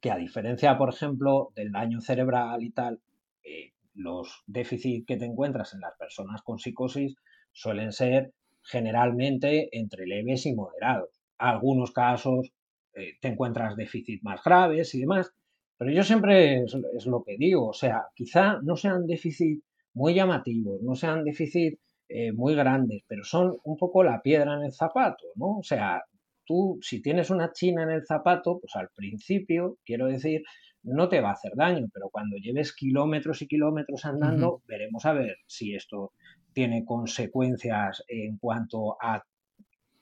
Speaker 3: que a diferencia, por ejemplo, del daño cerebral y tal, eh, los déficits que te encuentras en las personas con psicosis suelen ser generalmente entre leves y moderados. algunos casos eh, te encuentras déficits más graves y demás, pero yo siempre es, es, lo que digo, o sea, quizá no sean déficits muy llamativos, no sean déficits eh, muy grandes, pero son un poco la piedra en el zapato, ¿no? O sea, tú si tienes una china en el zapato, pues al principio, quiero decir, no te va a hacer daño, pero cuando lleves kilómetros y kilómetros andando, veremos a ver si esto tiene consecuencias en cuanto a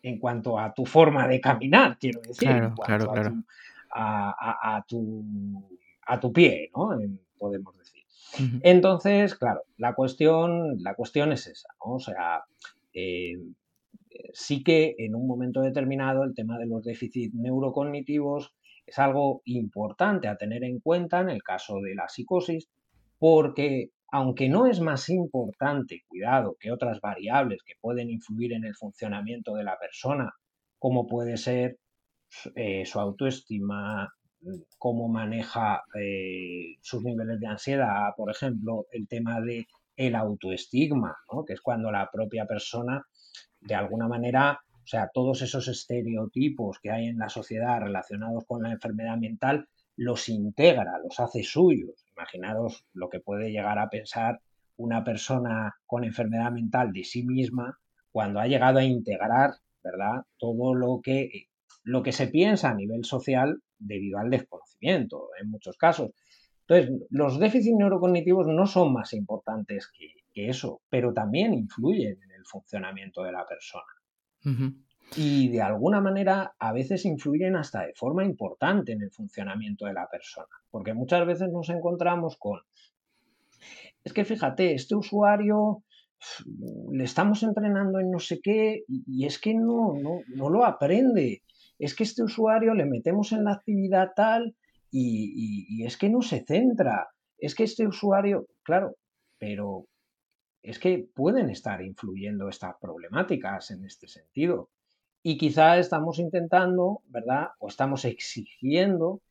Speaker 3: en cuanto a tu forma de caminar, quiero decir, en cuanto a, tu, a, tu, pie, ¿no? podemos decir. Entonces, claro, la cuestión, la cuestión es esa, ¿no? O sea, eh, sí que en un momento determinado el tema de los déficits neurocognitivos es algo importante a tener en cuenta en el caso de la psicosis, porque aunque no es más importante, cuidado, que otras variables que pueden influir en el funcionamiento de la persona, como puede ser eh, su autoestima, cómo maneja eh, sus niveles de ansiedad, por ejemplo, el tema de el autoestigma, que es cuando la propia persona, de alguna manera, o sea, todos esos estereotipos que hay en la sociedad relacionados con la enfermedad mental, los integra, los hace suyos. Imaginaros lo que puede llegar a pensar una persona con enfermedad mental de sí misma cuando ha llegado a integrar, ¿verdad? Todo lo que, lo que se piensa a nivel social debido al desconocimiento en muchos casos. Entonces, los déficits neurocognitivos no son más importantes que, eso, pero también influyen en el funcionamiento de la persona. Y de alguna manera a veces influyen hasta de forma importante en el funcionamiento de la persona, porque muchas veces nos encontramos con, es que fíjate, este usuario le estamos entrenando en no sé qué y es que no, no, no lo aprende es que este usuario le metemos en la actividad tal y, es que no se centra, es que este usuario, claro, pero es que pueden estar influyendo estas problemáticas en este sentido. Y quizá estamos intentando, ¿verdad? O estamos exigiendo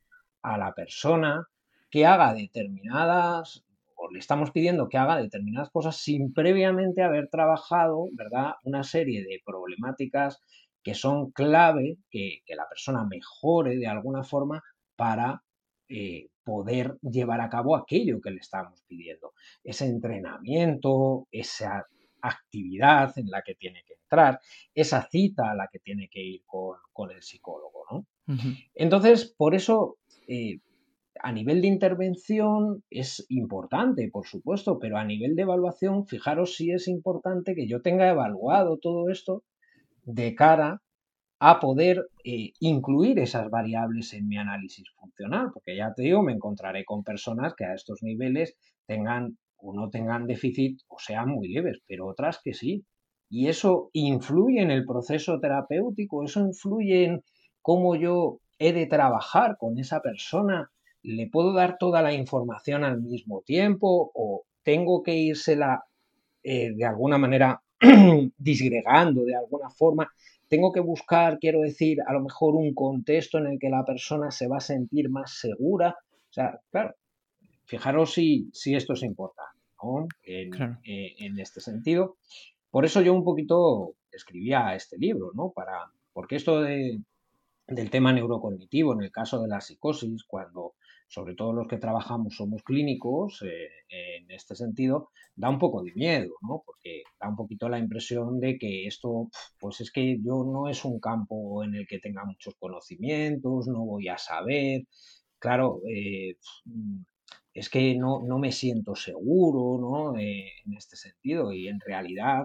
Speaker 3: a la persona que haga determinadas, o le estamos pidiendo que haga determinadas cosas sin previamente haber trabajado, ¿verdad? Una serie de problemáticas que son clave que, la persona mejore de alguna forma para eh, poder llevar a cabo aquello que le estamos pidiendo. Ese entrenamiento, esa actividad en la que tiene que entrar, esa cita a la que tiene que ir con, el psicólogo. ¿no? Entonces, por eso, eh, a nivel de intervención es importante, por supuesto, pero a nivel de evaluación, fijaros si es importante que yo tenga evaluado todo esto de cara a poder eh, incluir esas variables en mi análisis funcional, porque ya te digo, me encontraré con personas que a estos niveles tengan o no tengan déficit o sean muy leves, pero otras que sí. y eso influye en el proceso terapéutico, eso influye en cómo yo he de trabajar con esa persona, le puedo dar toda la información al mismo tiempo o tengo que írsela eh, de alguna manera disgregando de alguna forma. Tengo que buscar, quiero decir, a lo mejor un contexto en el que la persona se va a sentir más segura. O sea, claro, fijaros si, si esto es importante en, eh, en, este sentido. Por eso yo un poquito escribía este libro, ¿no? Para, porque esto de, del tema neurocognitivo, en el caso de la psicosis, cuando sobre todo los que trabajamos somos clínicos, eh, en este sentido, da un poco de miedo, ¿no? Porque da un poquito la impresión de que esto, pues es que yo no es un campo en el que tenga muchos conocimientos, no voy a saber. Claro, eh, es que no, no, me siento seguro, ¿no? Eh, en este sentido. Y en realidad,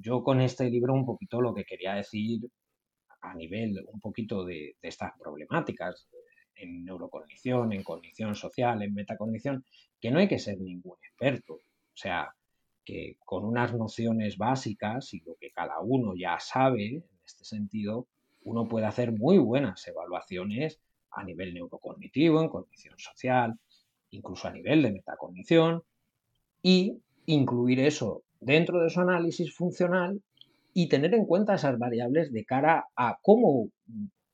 Speaker 3: yo con este libro un poquito lo que quería decir a nivel un poquito de, de estas problemáticas en neurocognición, en cognición social, en metacognición, que no hay que ser ningún experto. O sea, que con unas nociones básicas y lo que cada uno ya sabe en este sentido, uno puede hacer muy buenas evaluaciones a nivel neurocognitivo, en cognición social, incluso a nivel de metacognición, y incluir eso dentro de su análisis funcional y tener en cuenta esas variables de cara a cómo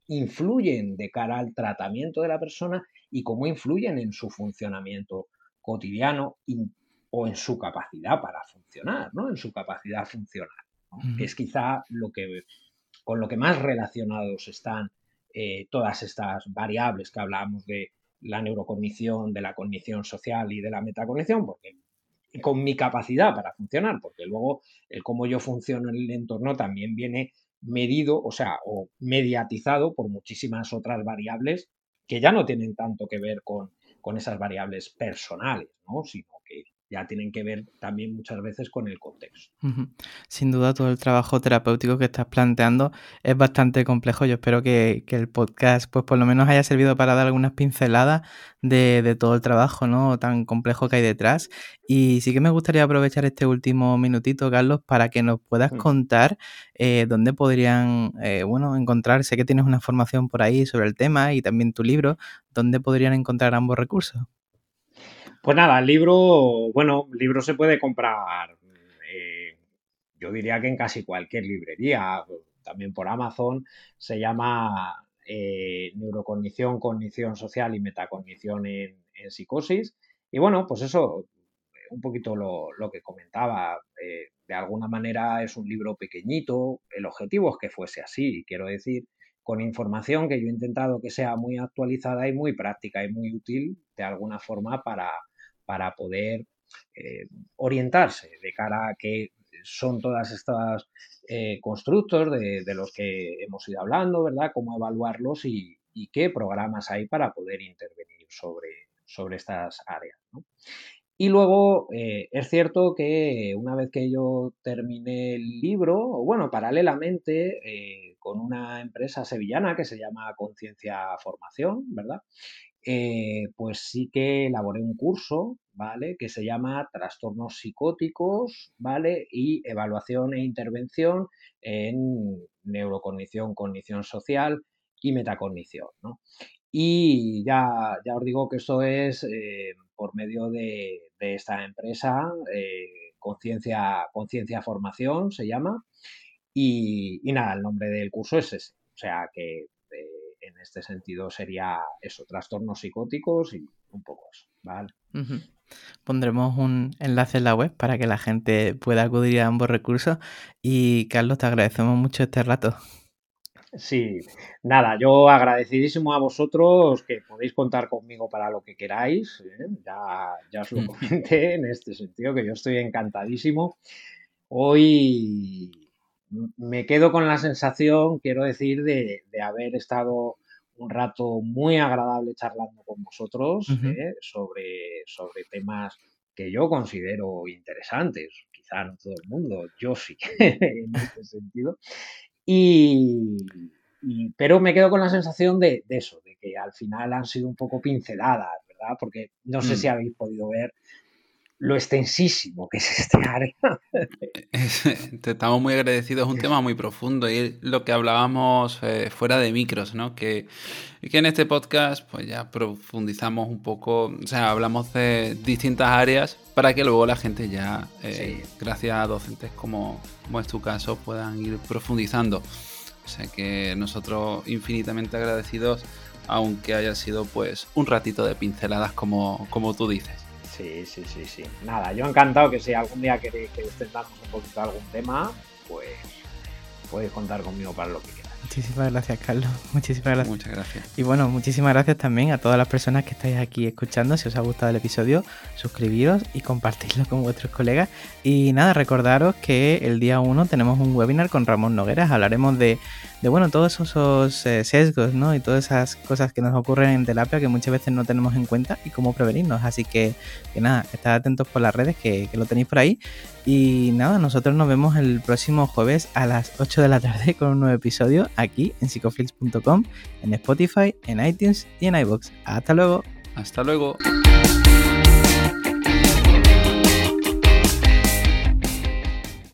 Speaker 3: influyen de cara al tratamiento de la persona y cómo influyen en su funcionamiento cotidiano o en su capacidad para funcionar, ¿no? En su capacidad funcional, que es quizá lo que con lo que más relacionados están eh, todas estas variables que hablamos de la neurocognición, de la cognición social y de la metacognición, porque con mi capacidad para funcionar, porque luego el cómo yo funciono en el entorno también viene medido, o sea, o mediatizado por muchísimas otras variables que ya no tienen tanto que ver con, con esas variables personales, ¿no? sino que ya tienen que ver también muchas veces con el contexto.
Speaker 1: Sin duda, todo el trabajo terapéutico que estás planteando es bastante complejo. Yo espero que, el podcast, pues por lo menos haya servido para dar algunas pinceladas de, todo el trabajo, ¿no? Tan complejo que hay detrás. Y sí que me gustaría aprovechar este último minutito, Carlos, para que nos puedas mm. contar eh, dónde podrían, eh, bueno, encontrar. Sé que tienes una formación por ahí sobre el tema y también tu libro. ¿Dónde podrían encontrar ambos recursos?
Speaker 3: Pues nada, el libro, bueno, el libro se puede comprar, eh, yo diría que en casi cualquier librería, también por Amazon, se llama eh, Neurocognición, Cognición Social y Metacognición en, Psicosis. Y bueno, pues eso, un poquito lo, que comentaba, eh, de alguna manera es un libro pequeñito, el objetivo es que fuese así, quiero decir, con información que yo he intentado que sea muy actualizada y muy práctica y muy útil de alguna forma para, para poder eh, orientarse de cara a qué son todas estas eh, constructos de, los que hemos ido hablando, ¿verdad? Cómo evaluarlos y, qué programas hay para poder intervenir sobre, sobre estas áreas. Y luego eh, es cierto que una vez que yo terminé el libro, bueno, paralelamente con una empresa sevillana que se llama Conciencia Formación, ¿verdad? Eh, pues sí que elaboré un curso, ¿vale? Que se llama Trastornos psicóticos, ¿vale? Y evaluación e intervención en neurocognición, cognición social y metacognición, ¿no? Y ya, ya os digo que esto es eh, por medio de, esta empresa, eh, Conciencia Formación se llama, y, nada, el nombre del curso es ese. O sea que en este sentido sería eso, trastornos psicóticos y un poco eso, ¿vale?
Speaker 1: Pondremos un enlace en la web para que la gente pueda acudir a ambos recursos. Y Carlos, te agradecemos mucho este rato.
Speaker 3: Sí, nada, yo agradecidísimo a vosotros que podéis contar conmigo para lo que queráis. ¿eh? Ya, ya os lo mm. comenté en este sentido, que yo estoy encantadísimo. Hoy me quedo con la sensación, quiero decir, de, haber estado un rato muy agradable charlando con vosotros ¿eh? sobre, sobre temas que yo considero interesantes. Quizá no todo el mundo, yo sí, en este sentido. Y, pero me quedo con la sensación de, eso, de que al final han sido un poco pinceladas, ¿verdad? Porque no sé si mm. habéis podido ver lo extensísimo que es este área.
Speaker 2: Te estamos muy agradecidos, es un tema muy profundo y lo que hablábamos eh, fuera de micros, ¿no? Que, que en este podcast pues ya profundizamos un poco, o sea, hablamos de distintas áreas para que luego la gente ya, eh, gracias a docentes como, como es tu caso, puedan ir profundizando. O sea que nosotros infinitamente agradecidos, aunque haya sido pues un ratito de pinceladas como, como tú dices.
Speaker 3: Sí, sí, sí, sí. Nada, yo encantado que si algún día queréis que extendamos un poquito algún tema, pues podéis contar conmigo para lo que.
Speaker 1: Muchísimas gracias, Carlos. Muchísimas gracias.
Speaker 2: Muchas gracias.
Speaker 1: Y bueno, muchísimas gracias también a todas las personas que estáis aquí escuchando. Si os ha gustado el episodio, suscribiros y compartirlo con vuestros colegas. Y nada, recordaros que el día 1 tenemos un webinar con Ramón Nogueras. Hablaremos de, de bueno, todos esos eh, sesgos, ¿no? Y todas esas cosas que nos ocurren en terapia que muchas veces no tenemos en cuenta y cómo prevenirnos. Así que, que nada, estad atentos por las redes que, que lo tenéis por ahí. Y nada, nosotros nos vemos el próximo jueves a las 8 de la tarde con un nuevo episodio aquí en psicoflix.com, en Spotify, en iTunes y en iBox. Hasta luego.
Speaker 2: Hasta luego.